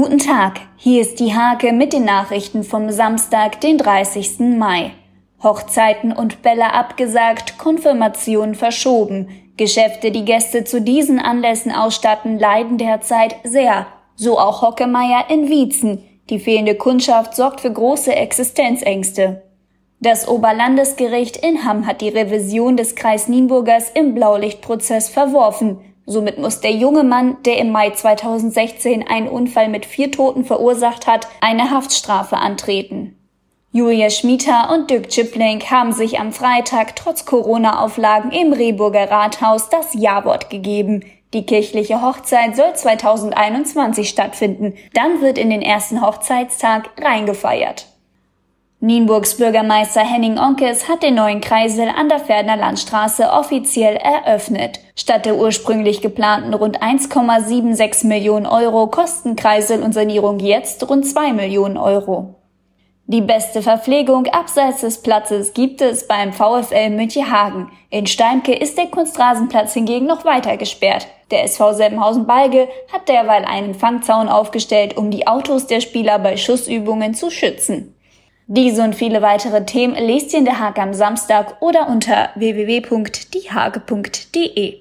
Guten Tag, hier ist die Hake mit den Nachrichten vom Samstag, den 30. Mai. Hochzeiten und Bälle abgesagt, Konfirmationen verschoben. Geschäfte, die Gäste zu diesen Anlässen ausstatten, leiden derzeit sehr. So auch Hockemeier in Wietzen. Die fehlende Kundschaft sorgt für große Existenzängste. Das Oberlandesgericht in Hamm hat die Revision des Kreis Nienburgers im Blaulichtprozess verworfen. Somit muss der junge Mann, der im Mai 2016 einen Unfall mit vier Toten verursacht hat, eine Haftstrafe antreten. Julia Schmieter und Dirk Chipling haben sich am Freitag trotz Corona-Auflagen im Rehburger Rathaus das Ja-Wort gegeben. Die kirchliche Hochzeit soll 2021 stattfinden. Dann wird in den ersten Hochzeitstag reingefeiert. Nienburgs Bürgermeister Henning Onkes hat den neuen Kreisel an der Pferdner Landstraße offiziell eröffnet. Statt der ursprünglich geplanten rund 1,76 Millionen Euro kosten Kreisel und Sanierung jetzt rund 2 Millionen Euro. Die beste Verpflegung abseits des Platzes gibt es beim VfL Münchehagen. In Steimke ist der Kunstrasenplatz hingegen noch weiter gesperrt. Der SV Seppenhausen-Balge hat derweil einen Fangzaun aufgestellt, um die Autos der Spieler bei Schussübungen zu schützen. Diese und viele weitere Themen lest ihr in der Hake am Samstag oder unter www.diehage.de.